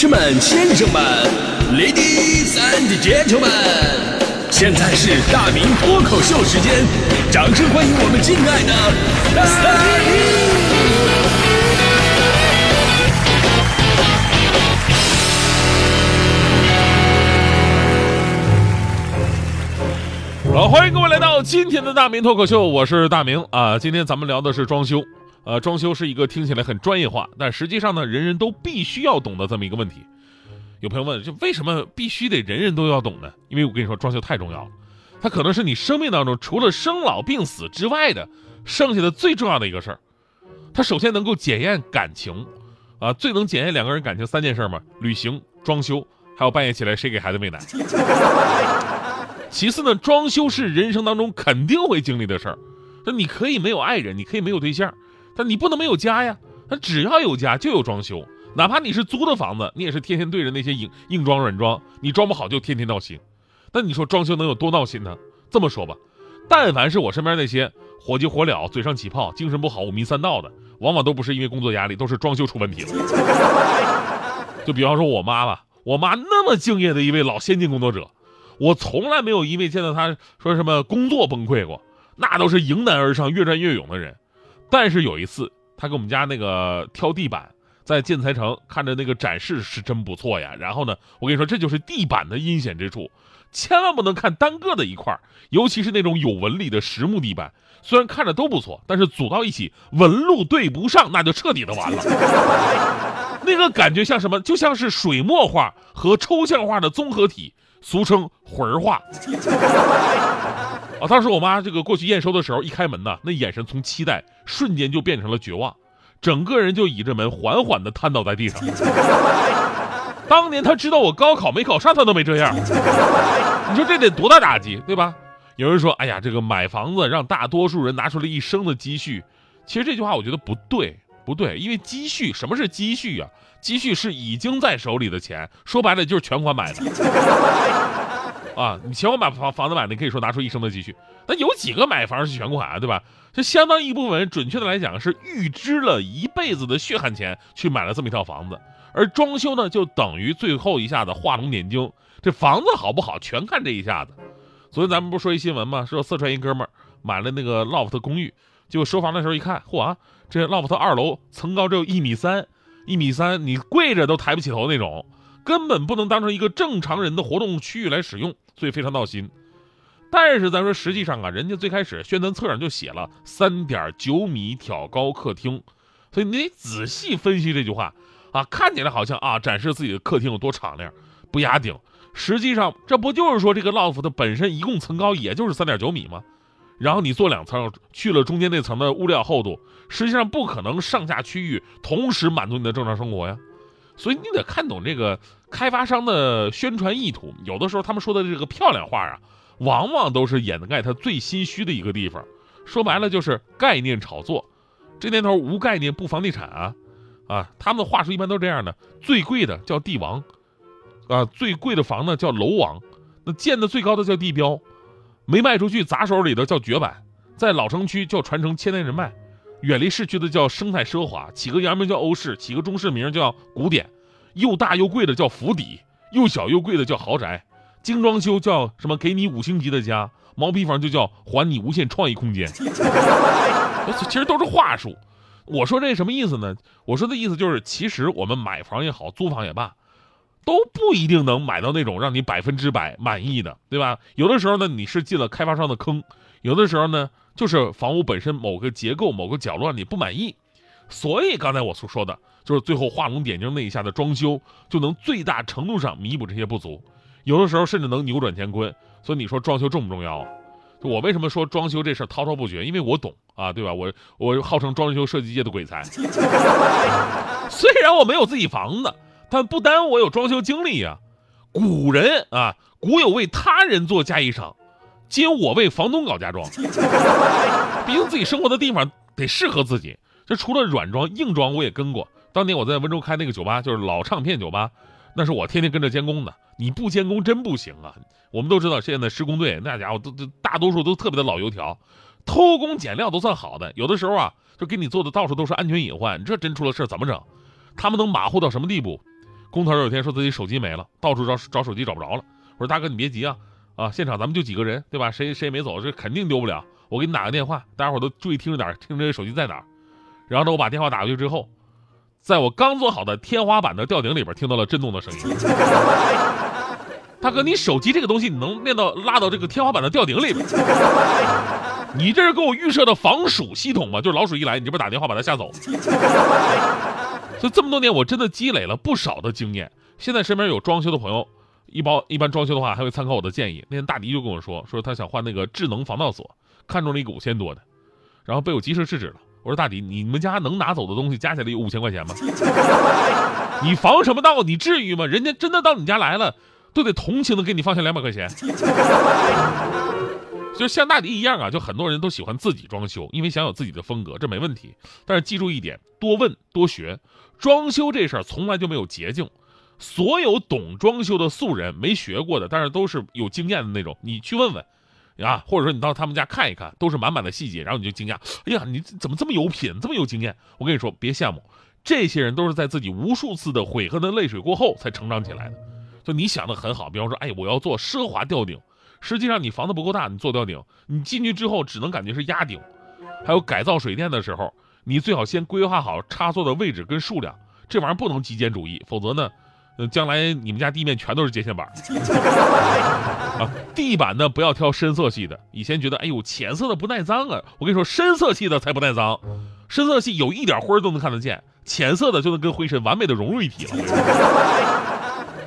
士们、先生们，Ladies and Gentlemen，现在是大明脱口秀时间，掌声欢迎我们敬爱的大明！好，欢迎各位来到今天的大明脱口秀，我是大明啊。今天咱们聊的是装修。呃，装修是一个听起来很专业化，但实际上呢，人人都必须要懂的这么一个问题。有朋友问，就为什么必须得人人都要懂呢？因为我跟你说，装修太重要了，它可能是你生命当中除了生老病死之外的剩下的最重要的一个事儿。它首先能够检验感情，啊，最能检验两个人感情三件事嘛：旅行、装修，还有半夜起来谁给孩子喂奶。其次呢，装修是人生当中肯定会经历的事儿。那你可以没有爱人，你可以没有对象。你不能没有家呀！那只要有家就有装修，哪怕你是租的房子，你也是天天对着那些硬硬装软装，你装不好就天天闹心。那你说装修能有多闹心呢？这么说吧，但凡是我身边那些火急火燎、嘴上起泡、精神不好、五迷三道的，往往都不是因为工作压力，都是装修出问题了。就比方说我妈吧，我妈那么敬业的一位老先进工作者，我从来没有因为见到她说什么工作崩溃过，那都是迎难而上、越战越勇的人。但是有一次，他给我们家那个挑地板，在建材城看着那个展示是真不错呀。然后呢，我跟你说，这就是地板的阴险之处，千万不能看单个的一块尤其是那种有纹理的实木地板，虽然看着都不错，但是组到一起纹路对不上，那就彻底的完了。那个感觉像什么？就像是水墨画和抽象画的综合体，俗称魂画。啊！当时我妈这个过去验收的时候，一开门呐，那眼神从期待瞬间就变成了绝望，整个人就倚着门缓缓地瘫倒在地上。当年他知道我高考没考上，他都没这样。你说这得多大打击，对吧？有人说：“哎呀，这个买房子让大多数人拿出了一生的积蓄。”其实这句话我觉得不对，不对，因为积蓄什么是积蓄呀？积蓄是已经在手里的钱，说白了就是全款买的。啊，你全款买房房子买，你可以说拿出一生的积蓄。那有几个买房是全款啊，对吧？这相当一部分人，准确的来讲是预支了一辈子的血汗钱去买了这么一套房子。而装修呢，就等于最后一下子画龙点睛。这房子好不好，全看这一下子。昨天咱们不说一新闻吗？说四川一哥们儿买了那个 loft 公寓，结果收房的时候一看，嚯啊，这 loft 二楼层高只有一米三，一米三，你跪着都抬不起头那种。根本不能当成一个正常人的活动区域来使用，所以非常闹心。但是咱说实际上啊，人家最开始宣传册上就写了三点九米挑高客厅，所以你得仔细分析这句话啊，看起来好像啊展示自己的客厅有多敞亮，不压顶。实际上这不就是说这个 loft 的本身一共层高也就是三点九米吗？然后你做两层，去了中间那层的物料厚度，实际上不可能上下区域同时满足你的正常生活呀。所以你得看懂这个开发商的宣传意图，有的时候他们说的这个漂亮话啊，往往都是掩盖他最心虚的一个地方。说白了就是概念炒作。这年头无概念不房地产啊，啊，他们的话术一般都这样的：最贵的叫地王，啊，最贵的房呢叫楼王，那建的最高的叫地标，没卖出去砸手里的叫绝版，在老城区叫传承千年人脉。远离市区的叫生态奢华，起个洋名叫欧式，起个中式名叫古典，又大又贵的叫府邸，又小又贵的叫豪宅，精装修叫什么？给你五星级的家，毛坯房就叫还你无限创意空间。其实都是话术。我说这什么意思呢？我说的意思就是，其实我们买房也好，租房也罢，都不一定能买到那种让你百分之百满意的，对吧？有的时候呢，你是进了开发商的坑；有的时候呢。就是房屋本身某个结构、某个角落你不满意，所以刚才我所说的，就是最后画龙点睛那一下的装修，就能最大程度上弥补这些不足，有的时候甚至能扭转乾坤。所以你说装修重不重要啊？就我为什么说装修这事滔滔不绝？因为我懂啊，对吧？我我号称装修设计界的鬼才，虽然我没有自己房子，但不耽误我有装修经历呀。古人啊，古有为他人做嫁衣裳。今我为房东搞家装，毕竟自己生活的地方得适合自己。这除了软装、硬装，我也跟过。当年我在温州开那个酒吧，就是老唱片酒吧，那是我天天跟着监工的。你不监工真不行啊！我们都知道，现在施工队那家伙都都大多数都特别的老油条，偷工减料都算好的。有的时候啊，就给你做的到处都是安全隐患，这真出了事怎么整？他们能马虎到什么地步？工头有一天说自己手机没了，到处找找手机找不着了。我说大哥你别急啊，啊现场咱们就几个人对吧？谁谁也没走，这肯定丢不了。我给你打个电话，大家伙都注意听着点，听着这手机在哪儿。然后呢，我把电话打过去之后，在我刚做好的天花板的吊顶里边听到了震动的声音。大哥，你手机这个东西你能练到拉到这个天花板的吊顶里边？你这是给我预设的防鼠系统吗？就是老鼠一来，你这边打电话把它吓走。所以这么多年，我真的积累了不少的经验。现在身边有装修的朋友，一般一般装修的话还会参考我的建议。那天大迪就跟我说，说他想换那个智能防盗锁，看中了一个五千多的，然后被我及时制止了。我说大迪，你们家能拿走的东西加起来有五千块钱吗？你防什么盗？你至于吗？人家真的到你家来了。都得同情的给你放下两百块钱，就像大迪一样啊，就很多人都喜欢自己装修，因为想有自己的风格，这没问题。但是记住一点，多问多学，装修这事儿从来就没有捷径。所有懂装修的素人，没学过的，但是都是有经验的那种，你去问问，啊，或者说你到他们家看一看，都是满满的细节，然后你就惊讶，哎呀，你怎么这么有品，这么有经验？我跟你说，别羡慕，这些人都是在自己无数次的悔恨的泪水过后才成长起来的。就你想的很好，比方说，哎，我要做奢华吊顶，实际上你房子不够大，你做吊顶，你进去之后只能感觉是压顶。还有改造水电的时候，你最好先规划好插座的位置跟数量，这玩意儿不能极简主义，否则呢，将来你们家地面全都是接线板。啊，地板呢不要挑深色系的，以前觉得，哎呦，浅色的不耐脏啊，我跟你说，深色系的才不耐脏，深色系有一点灰都能看得见，浅色的就能跟灰尘完美的融入一体了。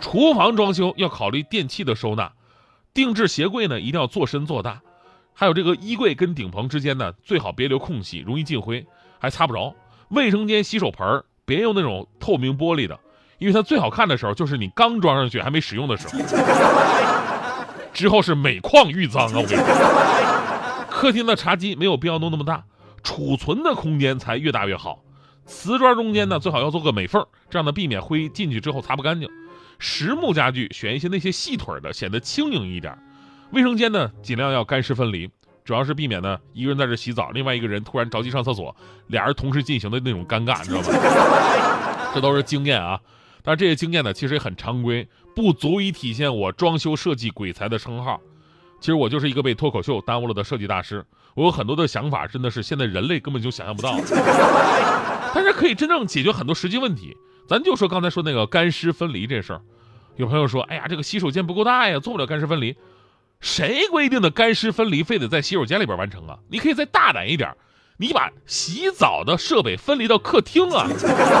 厨房装修要考虑电器的收纳，定制鞋柜呢一定要做深做大，还有这个衣柜跟顶棚之间呢最好别留空隙，容易进灰，还擦不着。卫生间洗手盆别用那种透明玻璃的，因为它最好看的时候就是你刚装上去还没使用的时候，之后是每况愈脏啊！我跟你说，客厅的茶几没有必要弄那么大，储存的空间才越大越好。瓷砖中间呢最好要做个美缝，这样呢避免灰进去之后擦不干净。实木家具选一些那些细腿的，显得轻盈一点。卫生间呢，尽量要干湿分离，主要是避免呢一个人在这洗澡，另外一个人突然着急上厕所，俩人同时进行的那种尴尬，你知道吗？这都是经验啊。但是这些经验呢，其实也很常规，不足以体现我装修设计鬼才的称号。其实我就是一个被脱口秀耽误了的设计大师。我有很多的想法，真的是现在人类根本就想象不到，但是可以真正解决很多实际问题。咱就说刚才说那个干湿分离这事儿，有朋友说，哎呀，这个洗手间不够大呀，做不了干湿分离。谁规定的干湿分离非得在洗手间里边完成啊？你可以再大胆一点，你把洗澡的设备分离到客厅啊，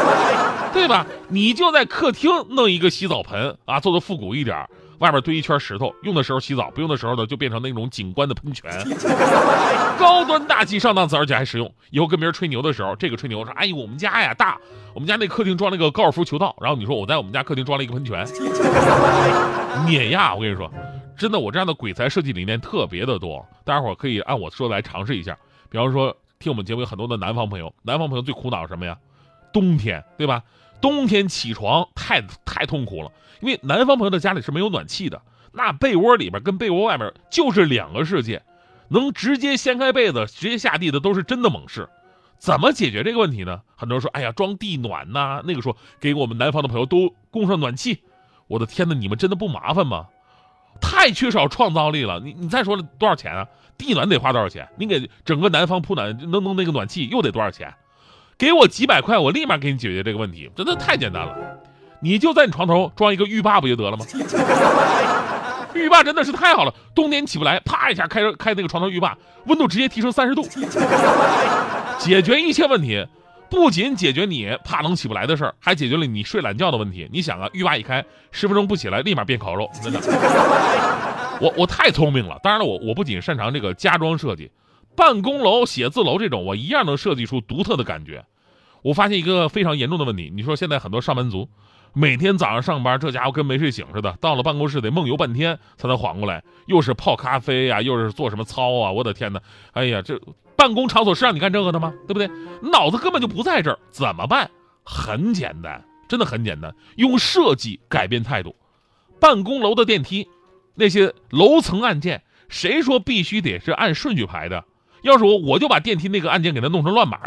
对吧？你就在客厅弄一个洗澡盆啊，做的复古一点。外边堆一圈石头，用的时候洗澡，不用的时候呢，就变成那种景观的喷泉，高端大气上档次，而且还实用。以后跟别人吹牛的时候，这个吹牛说：“哎呦，我们家呀大，我们家那客厅装了个高尔夫球道。”然后你说我在我们家客厅装了一个喷泉，碾压！我跟你说，真的，我这样的鬼才设计理念特别的多，大家伙可以按我说的来尝试一下。比方说，听我们节目有很多的南方朋友，南方朋友最苦恼什么呀？冬天，对吧？冬天起床太太痛苦了，因为南方朋友的家里是没有暖气的，那被窝里边跟被窝外面就是两个世界，能直接掀开被子直接下地的都是真的猛士。怎么解决这个问题呢？很多人说，哎呀，装地暖呐，那个说给我们南方的朋友都供上暖气。我的天哪，你们真的不麻烦吗？太缺少创造力了。你你再说了多少钱啊？地暖得花多少钱？你给整个南方铺暖弄弄那个暖气又得多少钱？给我几百块，我立马给你解决这个问题，真的太简单了。你就在你床头装一个浴霸不就得了吗？浴霸真的是太好了，冬天起不来，啪一下开开那个床头浴霸，温度直接提升三十度，解决一切问题。不仅解决你怕冷起不来的事儿，还解决了你睡懒觉的问题。你想啊，浴霸一开，十分钟不起来，立马变烤肉，真的。我我太聪明了。当然了，我我不仅擅长这个家装设计。办公楼、写字楼这种，我一样能设计出独特的感觉。我发现一个非常严重的问题，你说现在很多上班族，每天早上上班，这家伙跟没睡醒似的，到了办公室得梦游半天才能缓过来，又是泡咖啡呀，又是做什么操啊，我的天哪！哎呀，这办公场所是让你干这个的吗？对不对？脑子根本就不在这儿，怎么办？很简单，真的很简单，用设计改变态度。办公楼的电梯，那些楼层按键，谁说必须得是按顺序排的？要是我，我就把电梯那个按键给它弄成乱码。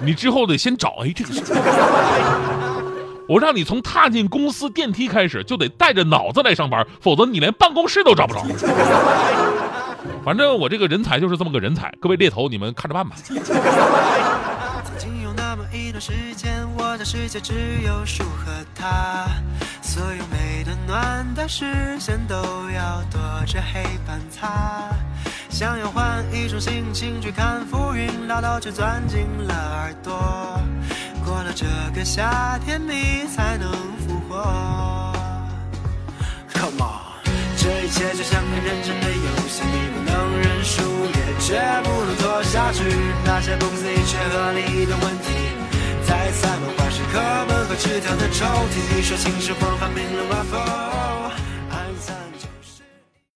你之后得先找，哎，这个是我让你从踏进公司电梯开始就得带着脑子来上班，否则你连办公室都找不着。反正我这个人才就是这么个人才，各位猎头你们看着办吧。曾经有那么一段时间，我的世界只有树和他，所有美的暖的视线都要躲着黑板擦。想要换一种心情去看浮云，唠叨却钻进了耳朵。过了这个夏天，你才一切就像个认真的游戏，你不能认输，也绝不能拖下去。那些不思议却合理的问题，在塞满坏事课本和纸条的抽屉。你说情是黄泛冰冷 waffle。